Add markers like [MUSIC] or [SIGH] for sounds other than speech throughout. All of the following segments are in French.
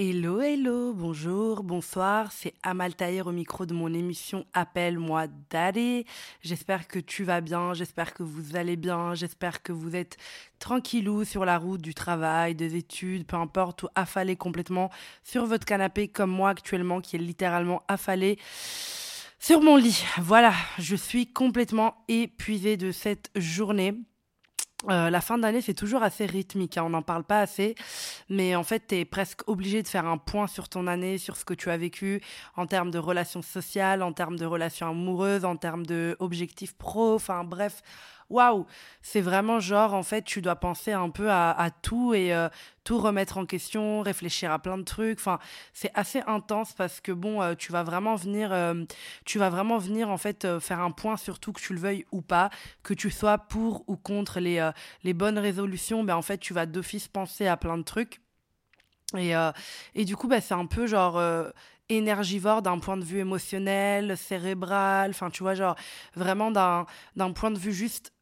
Hello, hello, bonjour, bonsoir, c'est Amal Tahir au micro de mon émission Appelle-moi Daddy. J'espère que tu vas bien, j'espère que vous allez bien, j'espère que vous êtes tranquillou sur la route du travail, des études, peu importe, ou affalé complètement sur votre canapé comme moi actuellement qui est littéralement affalé sur mon lit. Voilà, je suis complètement épuisée de cette journée. Euh, la fin d'année, c'est toujours assez rythmique, hein, on n'en parle pas assez, mais en fait, tu es presque obligé de faire un point sur ton année, sur ce que tu as vécu en termes de relations sociales, en termes de relations amoureuses, en termes d'objectifs pro, enfin bref, waouh, c'est vraiment genre, en fait, tu dois penser un peu à, tout et euh, tout remettre en question, réfléchir à plein de trucs. Enfin, c'est assez intense parce que bon, euh, tu vas vraiment venir, euh, tu vas vraiment venir en fait faire un point sur tout, que tu le veuilles ou pas, que tu sois pour ou contre les, les bonnes résolutions, ben en fait, tu vas d'office penser à plein de trucs. Et, et du coup, bah, c'est un peu genre énergivore d'un point de vue émotionnel, cérébral, enfin tu vois, genre vraiment d'un point de vue juste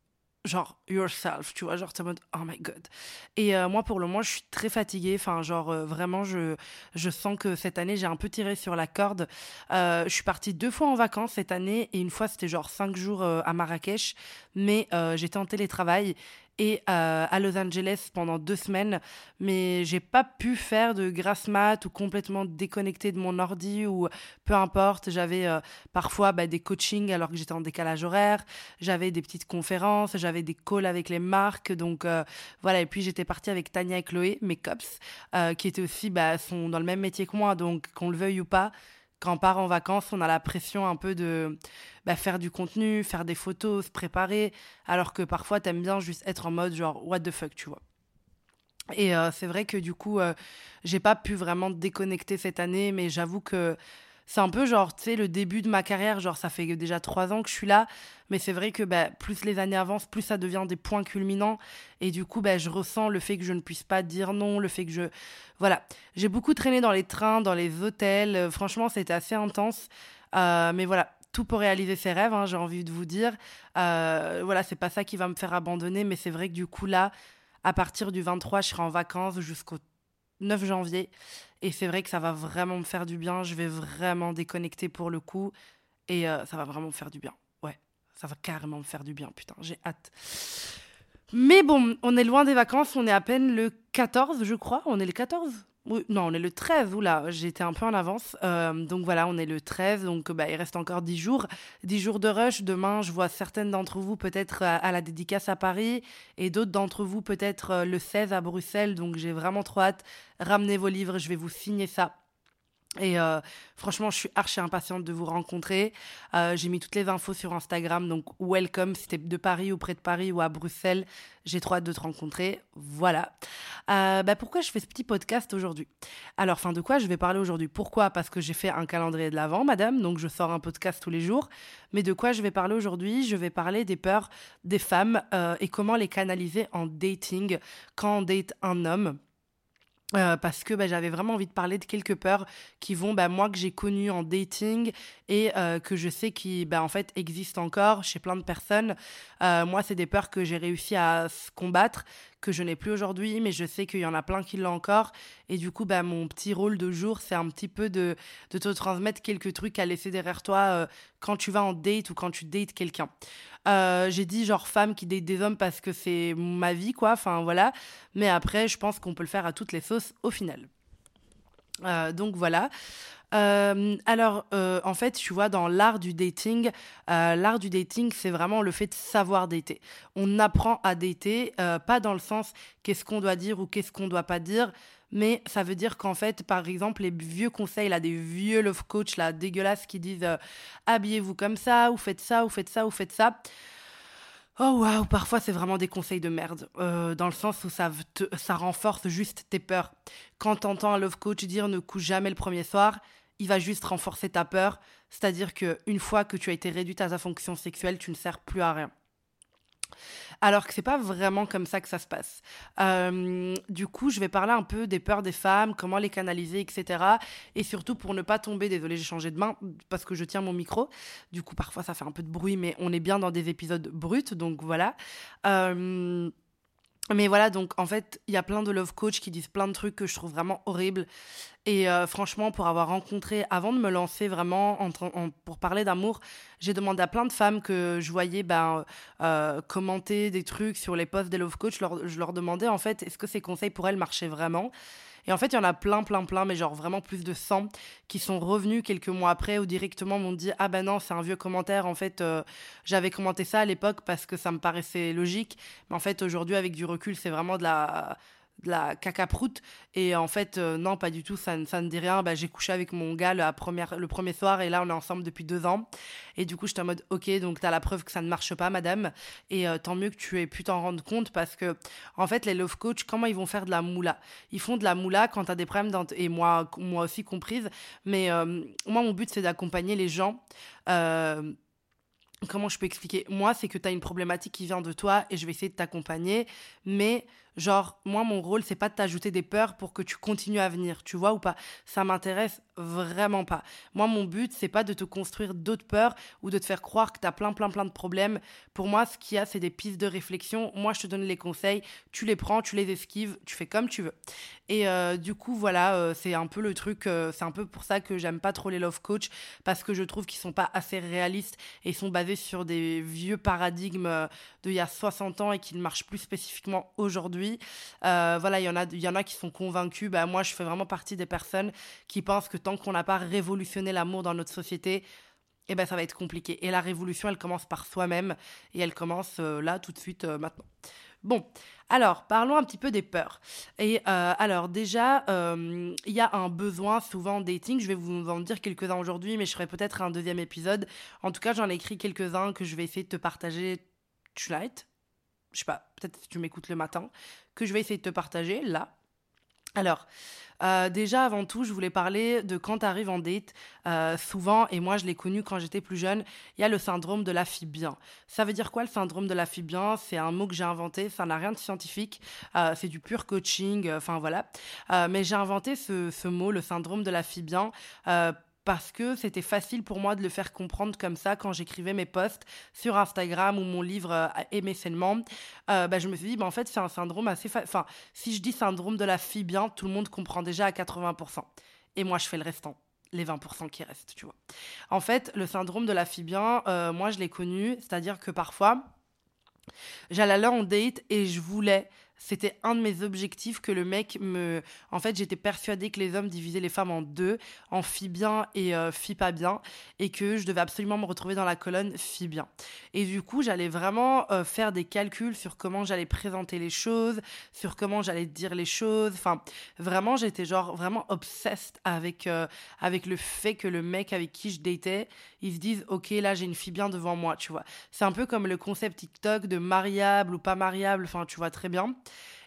genre yourself, tu vois, genre t'es mode oh my god. Et euh, moi pour le moment je suis très fatiguée, enfin genre euh, vraiment je, je sens que cette année j'ai un peu tiré sur la corde. Euh, je suis partie deux fois en vacances cette année et une fois c'était genre cinq jours à Marrakech, mais j'étais en télétravail et euh, à Los Angeles pendant deux semaines, mais j'ai pas pu faire de grasse mat ou complètement déconnecté de mon ordi ou peu importe. J'avais euh, parfois bah, des coachings alors que j'étais en décalage horaire, j'avais des petites conférences, j'avais des calls avec les marques, donc euh, voilà. Et puis j'étais partie avec Tania et Chloé, mes cops, qui étaient aussi bah, sont dans le même métier que moi, donc qu'on le veuille ou pas quand on part en vacances, on a la pression un peu de bah, faire du contenu, faire des photos, se préparer, alors que parfois, t'aimes bien juste être en mode genre, what the fuck, tu vois. Et euh, c'est vrai que du coup, euh, j'ai pas pu vraiment déconnecter cette année, mais j'avoue que c'est un peu genre, tu sais, le début de ma carrière. Genre, ça fait déjà trois ans que je suis là. Mais c'est vrai que bah, plus les années avancent, plus ça devient des points culminants. Et du coup, bah, je ressens le fait que je ne puisse pas dire non, le fait que je. Voilà. J'ai beaucoup traîné dans les trains, dans les hôtels. Euh, franchement, c'était assez intense. Euh, mais voilà, tout pour réaliser ses rêves, hein, j'ai envie de vous dire. Euh, voilà, c'est pas ça qui va me faire abandonner, mais c'est vrai que du coup, là, à partir du 23, je serai en vacances jusqu'au 9 janvier. Et c'est vrai que ça va vraiment me faire du bien. Je vais vraiment déconnecter pour le coup. Et euh, ça va vraiment me faire du bien. Ouais, ça va carrément me faire du bien. Putain, j'ai hâte. Mais bon, on est loin des vacances. On est à peine le 14, je crois. On est le 14 non, on est le 13, oula, j'étais un peu en avance. Euh, donc voilà, on est le 13, donc bah, il reste encore 10 jours. 10 jours de rush. Demain, je vois certaines d'entre vous peut-être à, la dédicace à Paris et d'autres d'entre vous peut-être euh, le 16 à Bruxelles. Donc j'ai vraiment trop hâte. Ramenez vos livres, je vais vous signer ça. Et euh, franchement, je suis archi impatiente de vous rencontrer. Euh, j'ai mis toutes les infos sur Instagram, donc welcome si t'es de Paris ou près de Paris ou à Bruxelles. J'ai trop hâte de te rencontrer. Voilà. Euh, bah pourquoi je fais ce petit podcast aujourd'hui? Alors, fin de quoi je vais parler aujourd'hui? Pourquoi? Parce que j'ai fait un calendrier de l'avant, madame, donc je sors un podcast tous les jours. Mais de quoi je vais parler aujourd'hui? Je vais parler des peurs des femmes et comment les canaliser en dating quand on date un homme. Euh, parce que bah, j'avais vraiment envie de parler de quelques peurs qui vont, bah, moi que j'ai connues en dating et euh, que je sais qui bah, en fait existent encore chez plein de personnes. Euh, moi, c'est des peurs que j'ai réussi à combattre, que je n'ai plus aujourd'hui, mais je sais qu'il y en a plein qui l'ont encore. Et du coup, mon petit rôle de jour, c'est un petit peu de, te transmettre quelques trucs à laisser derrière toi quand tu vas en date ou quand tu dates quelqu'un. Euh, j'ai dit genre femme qui date des hommes parce que c'est ma vie, quoi. Enfin, voilà. Mais après, je pense qu'on peut le faire à toutes les sauces au final. Euh, donc voilà. Euh, alors, euh, en fait, tu vois, dans l'art du dating, euh, l'art du dating, c'est vraiment le fait de savoir dater. On apprend à dater, pas dans le sens qu'est-ce qu'on doit dire ou qu'est-ce qu'on doit pas dire, mais ça veut dire qu'en fait, par exemple, les vieux conseils, là, des vieux love coach, là, dégueulasses, qui disent habillez-vous comme ça, ou faites ça, ou faites ça, ou faites ça. Oh waouh, parfois c'est vraiment des conseils de merde, dans le sens où ça, ça renforce juste tes peurs. Quand t'entends un love coach dire ne couche jamais le premier soir, il va juste renforcer ta peur. C'est-à-dire qu'une fois que tu as été réduite à ta fonction sexuelle, tu ne sers plus à rien. Alors que c'est pas vraiment comme ça que ça se passe. Euh, du coup, je vais parler un peu des peurs des femmes, comment les canaliser, etc. Et surtout pour ne pas tomber, désolé, j'ai changé de main parce que je tiens mon micro. Du coup, parfois ça fait un peu de bruit, mais on est bien dans des épisodes bruts, donc voilà. Euh, Mais voilà, donc en fait, il y a plein de love coach qui disent plein de trucs que je trouve vraiment horribles. Et euh, franchement, pour avoir rencontré, avant de me lancer vraiment pour parler d'amour, j'ai demandé à plein de femmes que je voyais ben, euh, commenter des trucs sur les posts des love coach. je leur demandais en fait, est-ce que ces conseils pour elles marchaient vraiment? Et en fait, il y en a plein, plein, plein, mais genre vraiment plus de 100 qui sont revenus quelques mois après ou directement m'ont dit Ah ben non, c'est un vieux commentaire. En fait, euh, j'avais commenté ça à l'époque parce que ça me paraissait logique. Mais en fait, aujourd'hui, avec du recul, c'est vraiment de la de la cacaproute. Et en fait, euh, non, pas du tout, ça, ça ne dit rien. Bah, j'ai couché avec mon gars la première, le premier soir et là, on est ensemble depuis deux ans. Et du coup, j'étais en mode, ok, donc t'as la preuve que ça ne marche pas, madame. Et euh, tant mieux que tu aies pu t'en rendre compte parce que, en fait, les love coach, comment ils vont faire de la moula? Ils font de la moula quand t'as des problèmes, dans et moi, moi aussi comprise. Mais euh, moi, mon but, c'est d'accompagner les gens. Comment je peux expliquer? Moi, c'est que tu as une problématique qui vient de toi et je vais essayer de t'accompagner, mais Genre, moi, mon rôle, c'est pas de t'ajouter des peurs pour que tu continues à venir, tu vois ou pas? Ça m'intéresse vraiment pas. Moi, mon but, c'est pas de te construire d'autres peurs ou de te faire croire que tu as plein, plein, plein de problèmes. Pour moi, ce qu'il y a, c'est des pistes de réflexion. Moi, je te donne les conseils, tu les prends, tu les esquives, tu fais comme tu veux. Et euh, du coup, voilà, euh, c'est un peu le truc, euh, c'est un peu pour ça que j'aime pas trop les love coach parce que je trouve qu'ils sont pas assez réalistes et sont basés sur des vieux paradigmes d'il y a 60 ans et qui ne marchent plus spécifiquement aujourd'hui. Euh, voilà, il y en a, y en a qui sont convaincus. Bah, moi, je fais vraiment partie des personnes qui pensent que tant qu'on n'a pas révolutionné l'amour dans notre société, eh ben, ça va être compliqué. Et la révolution, elle commence par soi-même et elle commence euh, là, tout de suite, euh, maintenant. Bon, alors parlons un petit peu des peurs. Et alors déjà, il y a un besoin souvent en dating. Je vais vous en dire quelques-uns aujourd'hui, mais je ferai peut-être un deuxième épisode. En tout cas, j'en ai écrit quelques-uns que je vais essayer de te partager tonight je sais pas, peut-être si tu m'écoutes le matin, que je vais essayer de te partager là. Alors, euh, déjà, avant tout, je voulais parler de quand tu en date. Euh, souvent, et moi je l'ai connu quand j'étais plus jeune, il y a le syndrome de la fille bien. Ça veut dire quoi le syndrome de la fille bien C'est un mot que j'ai inventé, ça n'a rien de scientifique, euh, c'est du pur coaching, enfin voilà. mais j'ai inventé ce, ce, mot, le syndrome de la fille bien, parce que c'était facile pour moi de le faire comprendre comme ça quand j'écrivais mes posts sur Instagram ou mon livre euh, Aimer. Euh, bah, je me suis dit, bah, en fait, c'est un syndrome assez... Enfin, si je dis syndrome de la fille tout le monde comprend déjà à 80%. Et moi, je fais le restant les 20% qui restent, tu vois. En fait, le syndrome de la fille euh, moi, je l'ai connu, c'est-à-dire que parfois, j'allais en date et je voulais c'était un de mes objectifs que le mec me. En fait, j'étais persuadée que les hommes divisaient les femmes en deux, en filles bien et euh, filles pas bien, et que je devais absolument me retrouver dans la colonne filles bien. Et du coup, j'allais vraiment euh, faire des calculs sur comment j'allais présenter les choses, sur comment j'allais dire les choses. Enfin, vraiment, j'étais genre vraiment obsessed avec, euh, avec le fait que le mec avec qui je datais, ils se disent, ok, là, j'ai une fille bien devant moi, tu vois. C'est un peu comme le concept TikTok de mariable ou pas mariable, enfin, tu vois très bien.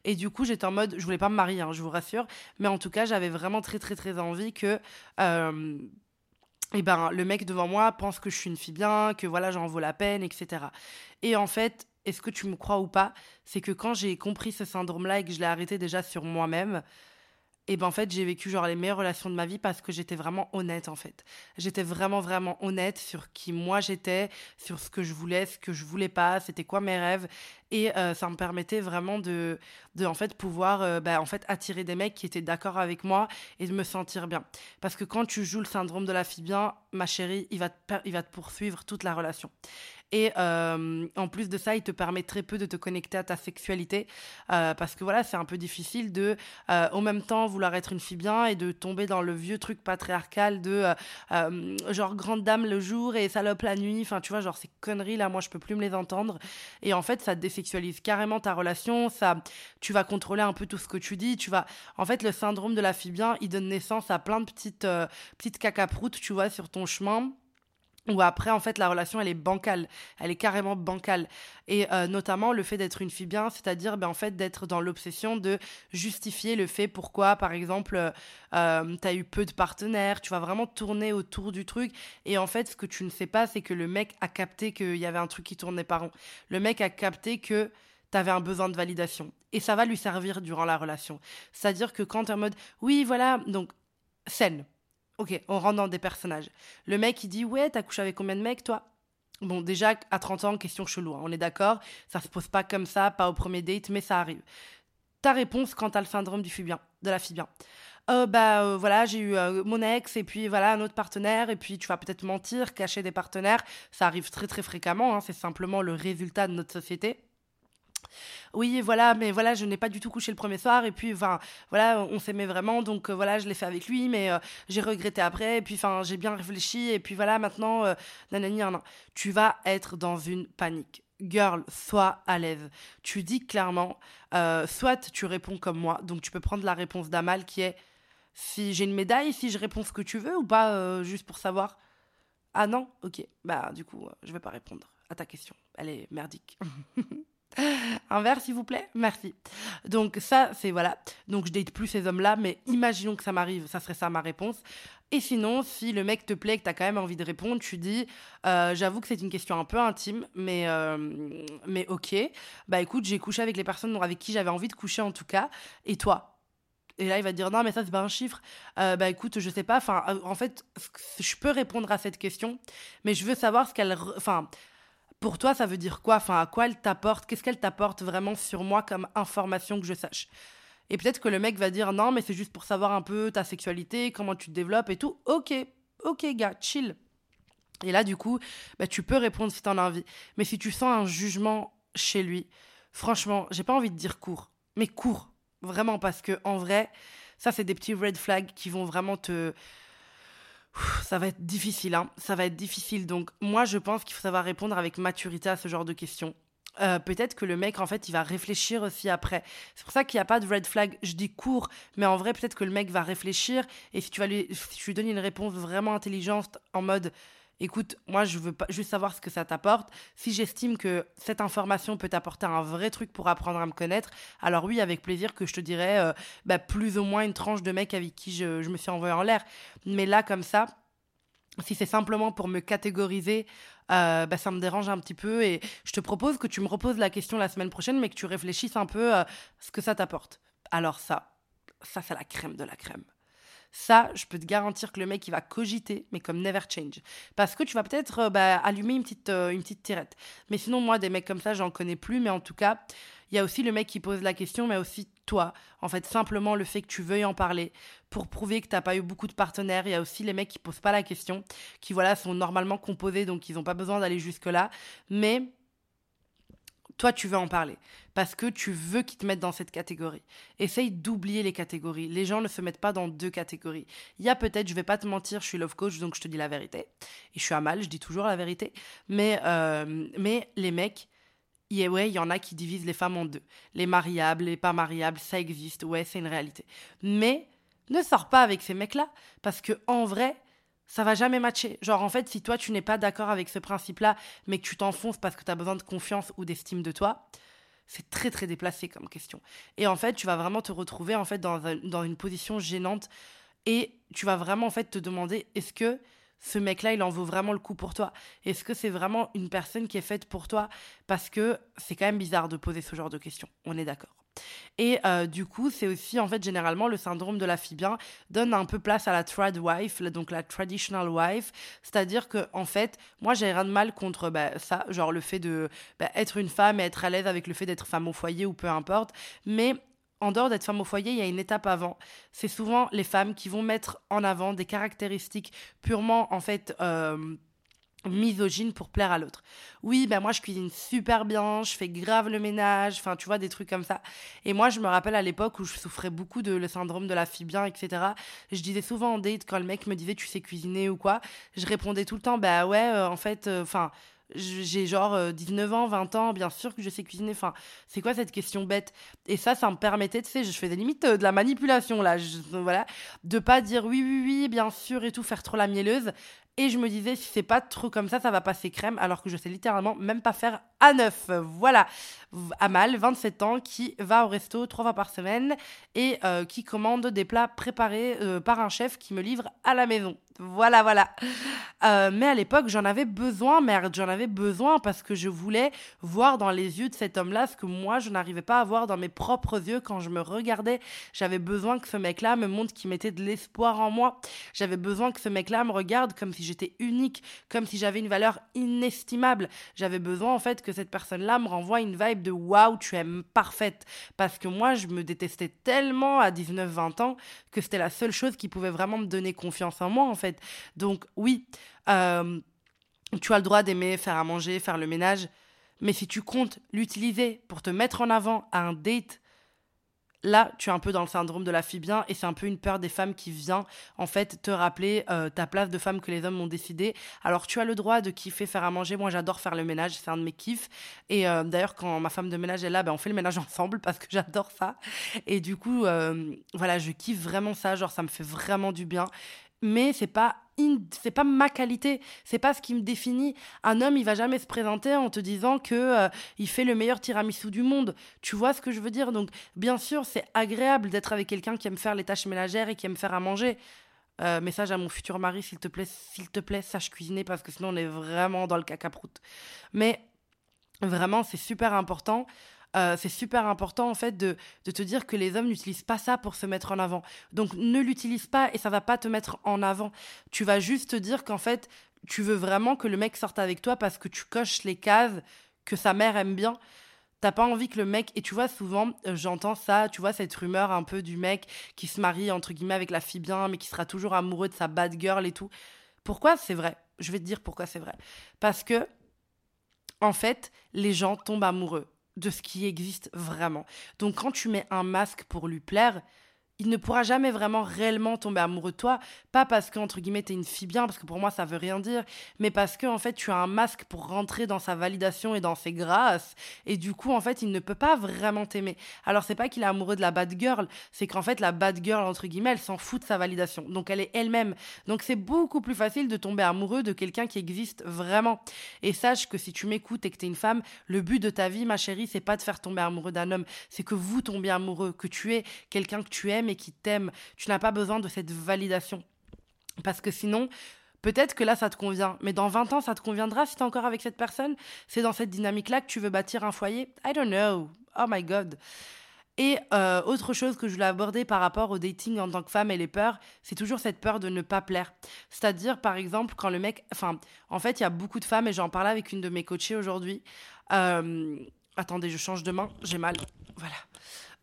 Et du coup, j'étais en mode, je voulais pas me marier, hein, je vous rassure, mais en tout cas, j'avais vraiment très, très, très envie que. Euh, eh ben, le mec devant moi pense que je suis une fille bien, que voilà, j'en vaut la peine, etc. Et en fait, est-ce que tu me crois ou pas, c'est que quand j'ai compris ce syndrome-là et que je l'ai arrêté déjà sur moi-même, et ben en fait j'ai vécu genre les meilleures relations de ma vie parce que j'étais vraiment honnête en fait j'étais vraiment vraiment honnête sur qui moi j'étais sur ce que je voulais ce que je voulais pas c'était quoi mes rêves et euh, ça me permettait vraiment de, de en fait pouvoir euh, bah, en fait attirer des mecs qui étaient d'accord avec moi et de me sentir bien parce que quand tu joues le syndrome de la fille bien ma chérie il va te, il va te poursuivre toute la relation et euh, en plus de ça, il te permet très peu de te connecter à ta sexualité parce que voilà, c'est un peu difficile de, euh, en même temps, vouloir être une fille bien et de tomber dans le vieux truc patriarcal de genre grande dame le jour et salope la nuit. Enfin, tu vois, genre ces conneries là, moi je peux plus me les entendre. Et en fait, ça désexualise carrément ta relation. Ça, tu vas contrôler un peu tout ce que tu dis. Tu vas, en fait, le syndrome de la fille bien, il donne naissance à plein de petites petites cacaproutes, tu vois, sur ton chemin où après en fait la relation elle est bancale, elle est carrément bancale. Et euh, notamment le fait d'être une fille bien, c'est-à-dire ben, en fait d'être dans l'obsession de justifier le fait pourquoi par exemple euh, euh tu as eu peu de partenaires, tu vas vraiment tourner autour du truc. Et en fait ce que tu ne sais pas c'est que le mec a capté qu'il y avait un truc qui tournait par rond. Le mec a capté que tu avais un besoin de validation. Et ça va lui servir durant la relation. C'est-à-dire que quand tu es en mode oui voilà donc scène Ok, on rentre dans des personnages. Le mec, il dit Ouais, t'as couché avec combien de mecs, toi? Bon, déjà, à 30 ans, question chelou, hein, on est d'accord Ça se pose pas comme ça, pas au premier date, mais ça arrive. Ta réponse quand t'as le syndrome du bien, de la fille bien. Euh, bah euh, voilà, j'ai eu euh, mon ex et puis voilà un autre partenaire et puis tu vas peut-être mentir, cacher des partenaires, ça arrive très très fréquemment, hein, c'est simplement le résultat de notre société. Oui, voilà, mais voilà, je n'ai pas du tout couché le premier soir et puis enfin voilà, on s'aimait vraiment donc voilà, je l'ai fait avec lui mais j'ai regretté après et puis enfin j'ai bien réfléchi et puis voilà, maintenant nanani, tu vas être dans une panique girl, sois à l'aise. Tu dis clairement, soit tu réponds comme moi, donc tu peux prendre la réponse d'Amal qui est si j'ai une médaille, si je réponds ce que tu veux ou pas, euh, juste pour savoir? Ah non? Ok. Bah, du coup, euh, je vais pas répondre à ta question. Elle est merdique. [LAUGHS] [LAUGHS] Un verre, s'il vous plaît? Merci. Donc, ça, c'est voilà. Donc, je date plus ces hommes-là, mais imaginons que ça m'arrive, ça serait ça ma réponse. Et sinon, si le mec te plaît, que tu as quand même envie de répondre, tu dis euh, J'avoue que c'est une question un peu intime, mais, mais ok. Bah écoute, j'ai couché avec les personnes avec qui j'avais envie de coucher en tout cas. Et toi? Et là, il va dire non, mais ça, c'est pas un chiffre. Euh, bah écoute, je sais pas. Enfin, euh, en fait, je peux répondre à cette question, mais je veux savoir ce qu'elle. Enfin, pour toi, ça veut dire quoi? Enfin, à quoi elle t'apporte? Qu'est-ce qu'elle t'apporte vraiment sur moi comme information que je sache? Et peut-être que le mec va dire non, mais c'est juste pour savoir un peu ta sexualité, comment tu te développes et tout. Ok, ok, gars, chill. Et là, du coup, bah, tu peux répondre si t'en as envie. Mais si tu sens un jugement chez lui, franchement, j'ai pas envie de dire court, mais court. Vraiment, parce que en vrai, ça, c'est des petits red flags qui vont vraiment te. Ça va être difficile, hein. Ça va être difficile. Donc, moi, je pense qu'il faut savoir répondre avec maturité à ce genre de questions. Euh, peut-être que le mec, en fait, il va réfléchir aussi après. C'est pour ça qu'il n'y a pas de red flag. Je dis court, mais en vrai, peut-être que le mec va réfléchir. Et si tu, vas lui, si tu lui donnes une réponse vraiment intelligente, en mode écoute, moi, je veux juste savoir ce que ça t'apporte. Si j'estime que cette information peut t'apporter un vrai truc pour apprendre à me connaître, alors oui, avec plaisir que je te dirais euh, bah, plus ou moins une tranche de mec avec qui je, me suis envoyé en l'air. Mais là, comme ça, si c'est simplement pour me catégoriser, euh, bah, ça me dérange un petit peu et je te propose que tu me reposes la question la semaine prochaine, mais que tu réfléchisses un peu à ce que ça t'apporte. Alors ça, ça c'est la crème de la crème. Ça, je peux te garantir que le mec, il va cogiter, mais comme never change. Parce que tu vas peut-être euh, bah, allumer une petite, euh, une petite tirette. Mais sinon, moi, des mecs comme ça, j'en connais plus. Mais en tout cas, il y a aussi le mec qui pose la question, mais aussi toi. En fait, simplement le fait que tu veuilles en parler pour prouver que tu n'as pas eu beaucoup de partenaires. Il y a aussi les mecs qui posent pas la question, qui voilà sont normalement composés, donc ils n'ont pas besoin d'aller jusque-là. Mais toi, tu veux en parler parce que tu veux qu'ils te mettent dans cette catégorie. Essaye d'oublier les catégories. Les gens ne se mettent pas dans deux catégories. Il y a peut-être, je vais pas te mentir, je suis love coach, donc je te dis la vérité. Et je suis à mal, je dis toujours la vérité. Mais, euh, mais les mecs, ouais, il y en a qui divisent les femmes en deux. Les mariables, les pas mariables, ça existe, ouais, c'est une réalité. Mais ne sors pas avec ces mecs-là parce que en vrai, ça va jamais matcher. Genre, en fait, si toi, tu n'es pas d'accord avec ce principe-là, mais que tu t'enfonces parce que tu as besoin de confiance ou d'estime de toi, c'est très, très déplacé comme question. Et en fait, tu vas vraiment te retrouver, en fait, dans, dans une position gênante et tu vas vraiment, en fait, te demander, est-ce que ce mec-là, il en vaut vraiment le coup pour toi? Est-ce que c'est vraiment une personne qui est faite pour toi? Parce que c'est quand même bizarre de poser ce genre de questions. On est d'accord. Et euh, du coup, c'est aussi, en fait, généralement, le syndrome de la bien donne un peu place à la trad wife, donc la traditional wife. C'est-à-dire que, en fait, moi, j'ai rien de mal contre bah, ça, genre le fait de bah, être une femme et être à l'aise avec le fait d'être femme au foyer ou peu importe. Mais en dehors d'être femme au foyer, il y a une étape avant. C'est souvent les femmes qui vont mettre en avant des caractéristiques purement, en fait, euh, misogyne pour plaire à l'autre. Oui, ben moi je cuisine super bien, je fais grave le ménage, enfin tu vois des trucs comme ça. Et moi je me rappelle à l'époque où je souffrais beaucoup de le syndrome de la fille bien, etc. Je disais souvent en date quand le mec me disait tu sais cuisiner ou quoi, je répondais tout le temps bah ouais euh, en fait, euh, enfin j'ai genre 19 euh, ans, 20 ans, bien sûr que je sais cuisiner. Enfin, c'est quoi cette question bête? Et ça, ça me permettait, tu sais, je faisais limite de la manipulation là, voilà, de pas dire oui, oui, oui, bien sûr et tout, faire trop la mielleuse. Et je me disais, si c'est pas trop comme ça, ça va passer crème, alors que je sais littéralement même pas faire à neuf. Voilà. Amal, 27 ans, qui va au resto trois fois par semaine et euh, qui commande des plats préparés euh, par un chef qui me livre à la maison. Voilà, voilà. Euh, mais à l'époque, j'en avais besoin, merde, j'en avais besoin parce que je voulais voir dans les yeux de cet homme-là ce que moi, je n'arrivais pas à voir dans mes propres yeux quand je me regardais. J'avais besoin que ce mec-là me montre qu'il mettait de l'espoir en moi. J'avais besoin que ce mec-là me regarde comme si j'étais unique, comme si j'avais une valeur inestimable. J'avais besoin, en fait, que cette personne-là me renvoie une vibe de waouh, tu es parfaite. Parce que moi, je me détestais tellement à 19-20 ans que c'était la seule chose qui pouvait vraiment me donner confiance en moi, en fait. Donc oui, euh, tu as le droit d'aimer faire à manger, faire le ménage, mais si tu comptes l'utiliser pour te mettre en avant à un date, là, tu es un peu dans le syndrome de la fille bien et c'est un peu une peur des femmes qui vient en fait te rappeler euh, ta place de femme que les hommes ont décidé. Alors tu as le droit de kiffer faire à manger. Moi, j'adore faire le ménage, c'est un de mes kiffs. Et euh, d'ailleurs, quand ma femme de ménage est là, ben, on fait le ménage [LAUGHS] ensemble parce que j'adore ça. Et du coup, voilà, je kiffe vraiment ça. Genre, ça me fait vraiment du bien mais c'est pas c'est pas ma qualité, c'est pas ce qui me définit. Un homme, il va jamais se présenter en te disant que euh, il fait le meilleur tiramisu du monde. Tu vois ce que je veux dire? Donc, bien sûr, c'est agréable d'être avec quelqu'un qui aime faire les tâches ménagères et qui aime faire à manger. Euh, message à mon futur mari, s'il te plaît, s'il te plaît, sache cuisiner parce que sinon on est vraiment dans le caca-prout. Mais vraiment, c'est super important. Euh, c'est super important en fait de, te dire que les hommes n'utilisent pas ça pour se mettre en avant. Donc ne l'utilise pas et ça va pas te mettre en avant. Tu vas juste te dire qu'en fait tu veux vraiment que le mec sorte avec toi parce que tu coches les cases que sa mère aime bien. T'as pas envie que le mec et tu vois souvent euh, j'entends ça tu vois cette rumeur un peu du mec qui se marie entre guillemets avec la fille bien mais qui sera toujours amoureux de sa bad girl et tout pourquoi c'est vrai? Je vais te dire pourquoi c'est vrai parce que en fait les gens tombent amoureux de ce qui existe vraiment. Donc quand tu mets un masque pour lui plaire, il ne pourra jamais vraiment réellement tomber amoureux de toi, pas parce que entre guillemets t'es une fille bien, parce que pour moi ça veut rien dire, mais parce que en fait tu as un masque pour rentrer dans sa validation et dans ses grâces, et du coup en fait il ne peut pas vraiment t'aimer. Alors c'est pas qu'il est amoureux de la bad girl, c'est qu'en fait la bad girl entre guillemets elle s'en fout de sa validation, donc elle est elle-même. Donc c'est beaucoup plus facile de tomber amoureux de quelqu'un qui existe vraiment. Et sache que si tu m'écoutes et que t'es une femme, le but de ta vie ma chérie c'est pas de faire tomber amoureux d'un homme, c'est que vous tombiez amoureux, que tu es quelqu'un que tu aimes et qui t'aime. Tu n'as pas besoin de cette validation. Parce que sinon, peut-être que là, ça te convient. Mais dans 20 ans, ça te conviendra si tu es encore avec cette personne? C'est dans cette dynamique-là que tu veux bâtir un foyer? I don't know. Oh my God. Et euh, autre chose que je voulais aborder par rapport au dating en tant que femme et les peurs, c'est toujours cette peur de ne pas plaire. C'est-à-dire, par exemple, quand le mec. Enfin, en fait, il y a beaucoup de femmes, et j'en parlais avec une de mes coachées aujourd'hui. Euh, attendez, je change de main, j'ai mal. Voilà.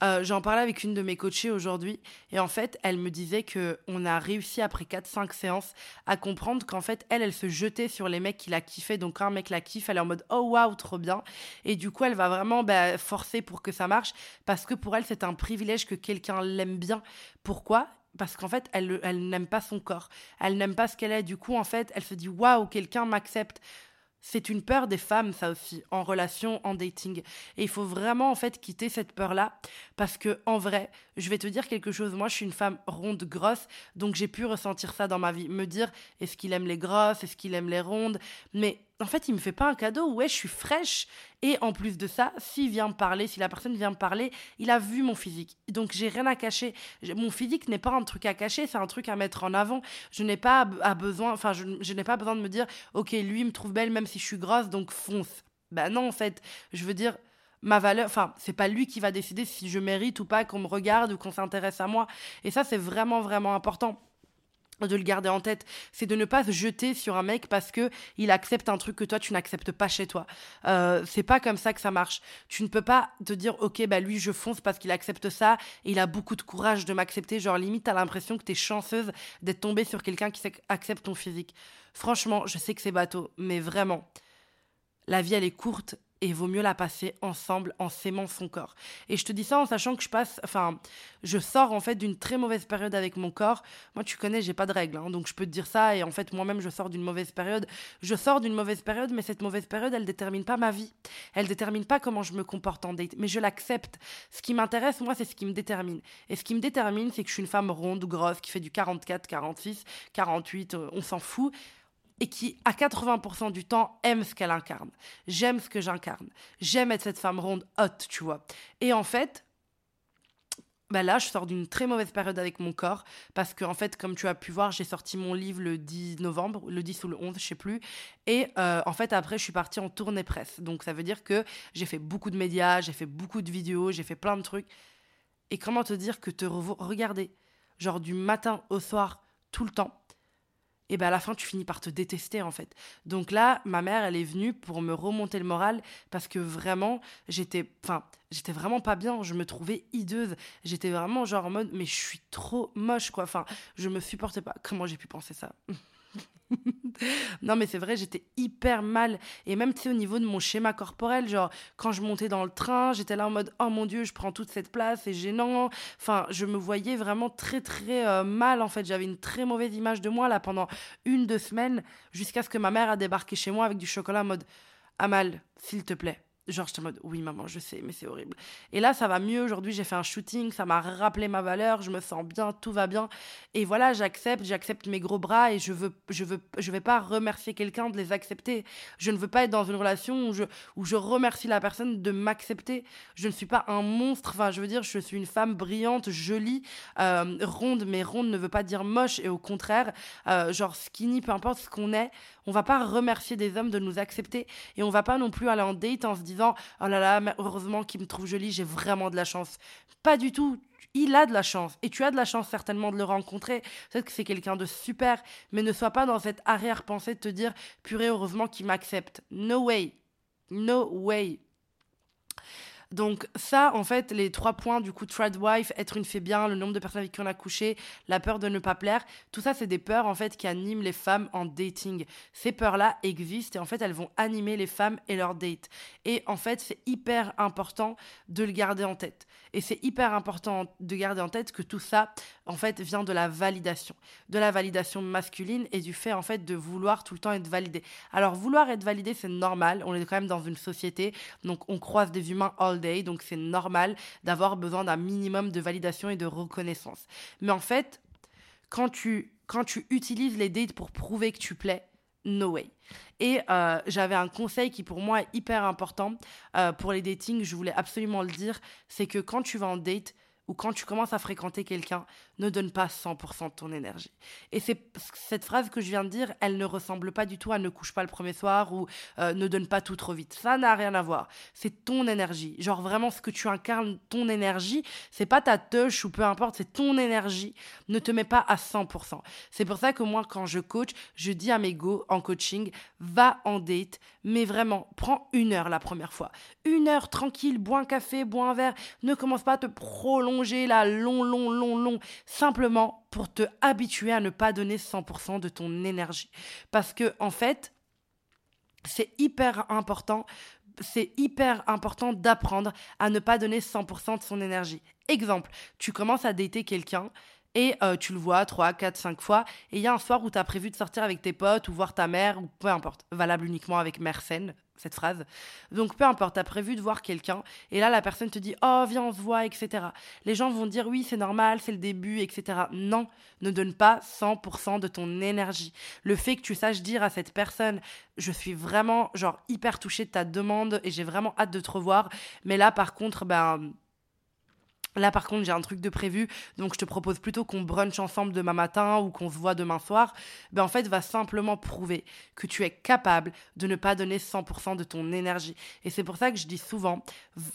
Euh, j'en parlais avec une de mes coachées aujourd'hui et en fait, elle me disait que on a réussi après 4-5 séances à comprendre qu'en fait, elle, elle se jetait sur les mecs qui la kiffaient. Donc quand un mec la kiffe, elle est en mode oh waouh, trop bien. Et du coup, elle va vraiment bah, forcer pour que ça marche parce que pour elle, c'est un privilège que quelqu'un l'aime bien. Pourquoi? Parce qu'en fait, elle, elle n'aime pas son corps. Elle n'aime pas ce qu'elle est. Du coup, en fait, elle se dit waouh, quelqu'un m'accepte c'est une peur des femmes, ça aussi, en relation, en dating. Et il faut vraiment, en fait, quitter cette peur-là. Parce que, en vrai, je vais te dire quelque chose. Moi, je suis une femme ronde, grosse. Donc, j'ai pu ressentir ça dans ma vie. Me dire, est-ce qu'il aime les grosses? Est-ce qu'il aime les rondes? Mais en fait, il me fait pas un cadeau. Ouais, je suis fraîche. Et en plus de ça, s'il vient me parler, si la personne vient me parler, il a vu mon physique. Donc, j'ai rien à cacher. Mon physique n'est pas un truc à cacher, c'est un truc à mettre en avant. Je n'ai pas à besoin, enfin, je, n'ai pas besoin de me dire, ok, lui me trouve belle même si je suis grosse, donc fonce. Ben non, en fait, je veux dire, ma valeur, enfin, c'est pas lui qui va décider si je mérite ou pas qu'on me regarde ou qu'on s'intéresse à moi. Et ça, c'est vraiment, vraiment important de le garder en tête, c'est de ne pas se jeter sur un mec parce que il accepte un truc que toi tu n'acceptes pas chez toi. Euh, c'est pas comme ça que ça marche. Tu ne peux pas te dire ok bah lui je fonce parce qu'il accepte ça et il a beaucoup de courage de m'accepter. Genre limite t'as l'impression que t'es chanceuse d'être tombée sur quelqu'un qui accepte ton physique. Franchement je sais que c'est bateau mais vraiment la vie elle est courte et vaut mieux la passer ensemble en s'aimant son corps. Et je te dis ça en sachant que je passe, enfin, je sors en fait d'une très mauvaise période avec mon corps. Moi, tu connais, j'ai pas de règles, hein, donc je peux te dire ça. Et en fait, moi-même, je sors d'une mauvaise période. Je sors d'une mauvaise période, mais cette mauvaise période, elle détermine pas ma vie. Elle détermine pas comment je me comporte en date, mais je l'accepte. Ce qui m'intéresse, moi, c'est ce qui me détermine. Et ce qui me détermine, c'est que je suis une femme ronde, grosse, qui fait du 44, 46, 48, on s'en fout et qui, à 80% du temps, aime ce qu'elle incarne. J'aime ce que j'incarne. J'aime être cette femme ronde hot, tu vois. Et en fait, bah là, je sors d'une très mauvaise période avec mon corps parce que, en fait, comme tu as pu voir, j'ai sorti mon livre le 10 novembre, le 10 ou le 11, je sais plus. Et euh, en fait, après, je suis partie en tournée presse. Donc, ça veut dire que j'ai fait beaucoup de médias, j'ai fait beaucoup de vidéos, j'ai fait plein de trucs. Et comment te dire que te regarder, genre du matin au soir, tout le temps, et ben à la fin tu finis par te détester en fait. Donc là, ma mère, elle est venue pour me remonter le moral parce que vraiment, j'étais enfin, j'étais vraiment pas bien, je me trouvais hideuse. J'étais vraiment genre en mode mais je suis trop moche quoi. Enfin, je me supportais pas. Comment j'ai pu penser ça? [LAUGHS] non, mais c'est vrai, j'étais hyper mal. Et même, tu sais, au niveau de mon schéma corporel, genre, quand je montais dans le train, j'étais là en mode, oh mon Dieu, je prends toute cette place, c'est gênant. Enfin, je me voyais vraiment très, très euh, mal, en fait. J'avais une très mauvaise image de moi, là, pendant une, deux semaines, jusqu'à ce que ma mère a débarqué chez moi avec du chocolat en mode, Amal, s'il te plaît, Genre, j'étais en mode, oui, maman, je sais, mais c'est horrible. Et là, ça va mieux. Aujourd'hui, j'ai fait un shooting, ça m'a rappelé ma valeur, je me sens bien, tout va bien. Et voilà, j'accepte, j'accepte mes gros bras et je veux, je veux, je vais pas remercier quelqu'un de les accepter. Je ne veux pas être dans une relation où je, où je remercie la personne de m'accepter. Je ne suis pas un monstre. Enfin, je veux dire, je suis une femme brillante, jolie, euh, ronde, mais ronde ne veut pas dire moche et au contraire, euh, genre skinny, peu importe ce qu'on est, on va pas remercier des hommes de nous accepter et on va pas non plus aller en date en se disant oh là là, heureusement qu'il me trouve jolie, j'ai vraiment de la chance. Pas du tout. Il a de la chance et tu as de la chance certainement de le rencontrer. Peut-être que c'est quelqu'un de super, mais ne sois pas dans cette arrière-pensée de te dire purée, heureusement qu'il m'accepte. No way. No way. Donc ça, en fait, les trois points, du coup, trad wife, être une fée bien, le nombre de personnes avec qui on a couché, la peur de ne pas plaire, tout ça, c'est des peurs, en fait, qui animent les femmes en dating. Ces peurs-là existent et, en fait, elles vont animer les femmes et leurs dates. Et, en fait, c'est hyper important de le garder en tête. Et c'est hyper important de garder en tête que tout ça, en fait, vient de la validation. De la validation masculine et du fait, en fait, de vouloir tout le temps être validé. Alors, vouloir être validé, c'est normal. On est quand même dans une société, donc on croise des humains day, donc c'est normal d'avoir besoin d'un minimum de validation et de reconnaissance. Mais en fait, quand tu, quand tu utilises les dates pour prouver que tu plais, no way. Et euh, j'avais un conseil qui pour moi est hyper important euh, pour les datings, je voulais absolument le dire, c'est que quand tu vas en date, ou quand tu commences à fréquenter quelqu'un, ne donne pas 100% de ton énergie. Et c'est cette phrase que je viens de dire, elle ne ressemble pas du tout à ne couche pas le premier soir ou euh, ne donne pas tout trop vite. Ça n'a rien à voir. C'est ton énergie. Genre vraiment ce que tu incarnes, ton énergie, c'est pas ta touche ou peu importe, c'est ton énergie. Ne te mets pas à 100%. C'est pour ça que moi, quand je coach, je dis à mes go en coaching, va en date, mais vraiment, prends une heure la première fois. Une heure tranquille, bois un café, bois un verre. Ne commence pas à te prolonger là, long, long, long, long simplement pour te habituer à ne pas donner 100% de ton énergie. Parce que, en fait, c'est hyper important c'est hyper important d'apprendre à ne pas donner 100% de son énergie. Exemple, tu commences à dater quelqu'un et euh, tu le vois 3, 4, 5 fois et il y a un soir où tu as prévu de sortir avec tes potes ou voir ta mère ou peu importe, valable uniquement avec mère saine, cette phrase. Donc peu importe, tu as prévu de voir quelqu'un, et là la personne te dit Oh, viens, on se voit, etc. Les gens vont dire Oui, c'est normal, c'est le début, etc. Non, ne donne pas 100% de ton énergie. Le fait que tu saches dire à cette personne Je suis vraiment, genre, hyper touchée de ta demande et j'ai vraiment hâte de te revoir, mais là par contre, ben Là, par contre, j'ai un truc de prévu, donc je te propose plutôt qu'on brunch ensemble demain matin ou qu'on se voit demain soir. Ben, en fait, va simplement prouver que tu es capable de ne pas donner 100% de ton énergie. Et c'est pour ça que je dis souvent,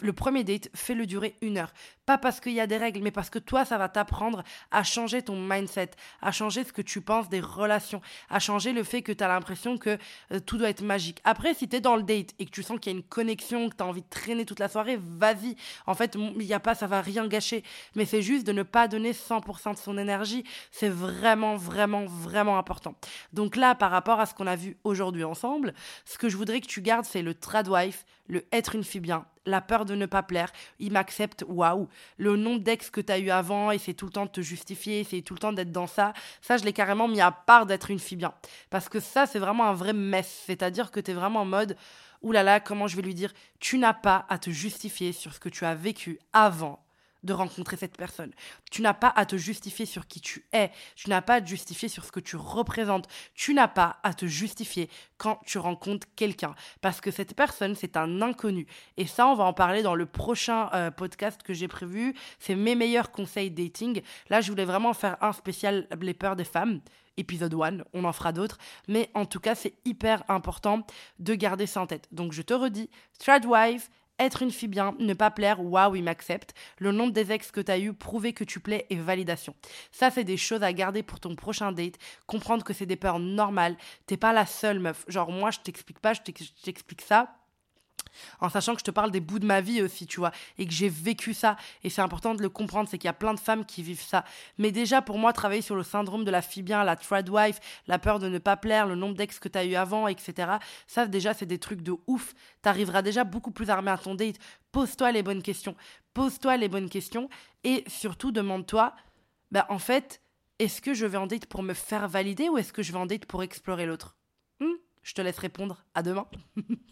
le premier date, fais-le durer une heure. Pas parce qu'il y a des règles, mais parce que toi, ça va t'apprendre à changer ton mindset, à changer ce que tu penses des relations, à changer le fait que tu as l'impression que euh, tout doit être magique. Après, si tu es dans le date et que tu sens qu'il y a une connexion, que tu as envie de traîner toute la soirée, vas-y. En fait, il n'y a pas, ça va rien gâcher. Mais c'est juste de ne pas donner 100% de son énergie. C'est vraiment, vraiment, vraiment important. Donc là, par rapport à ce qu'on a vu aujourd'hui ensemble, ce que je voudrais que tu gardes, c'est le tradwife, le être une fille bien, la peur de ne pas plaire, il m'accepte, waouh. Le nombre d'ex que tu as eu avant, et c'est tout le temps de te justifier, c'est tout le temps d'être dans ça, ça je l'ai carrément mis à part d'être une fille bien. Parce que ça c'est vraiment un vrai mess, c'est-à-dire que tu es vraiment en mode, oulala, comment je vais lui dire, tu n'as pas à te justifier sur ce que tu as vécu avant de rencontrer cette personne. Tu n'as pas à te justifier sur qui tu es. Tu n'as pas à te justifier sur ce que tu représentes. Tu n'as pas à te justifier quand tu rencontres quelqu'un. Parce que cette personne, c'est un inconnu. Et ça, on va en parler dans le prochain euh, podcast que j'ai prévu. C'est mes meilleurs conseils dating. Là, je voulais vraiment faire un spécial Les peurs des femmes épisode 1, on en fera d'autres, mais en tout cas c'est hyper important de garder ça en tête. Donc je te redis, Threadwife, être une fille bien, ne pas plaire, waouh, il m'accepte. Le nombre des ex que tu as eu, prouver que tu plais et validation. Ça, c'est des choses à garder pour ton prochain date. Comprendre que c'est des peurs normales. T'es pas la seule meuf. Genre, moi, je t'explique pas, je t'explique ça en sachant que je te parle des bouts de ma vie aussi, tu vois, et que j'ai vécu ça. Et c'est important de le comprendre, c'est qu'il y a plein de femmes qui vivent ça. Mais déjà, pour moi, travailler sur le syndrome de la fille bien, la wife, la peur de ne pas plaire, le nombre d'ex que tu as eu avant, etc., ça, déjà, c'est des trucs de ouf. Tu arriveras déjà beaucoup plus armé à ton date. Pose-toi les bonnes questions. Pose-toi les bonnes questions. Et surtout, demande-toi, bah, en fait, est-ce que je vais en date pour me faire valider ou est-ce que je vais en date pour explorer l'autre? Hmm? Je te laisse répondre. À demain. [LAUGHS]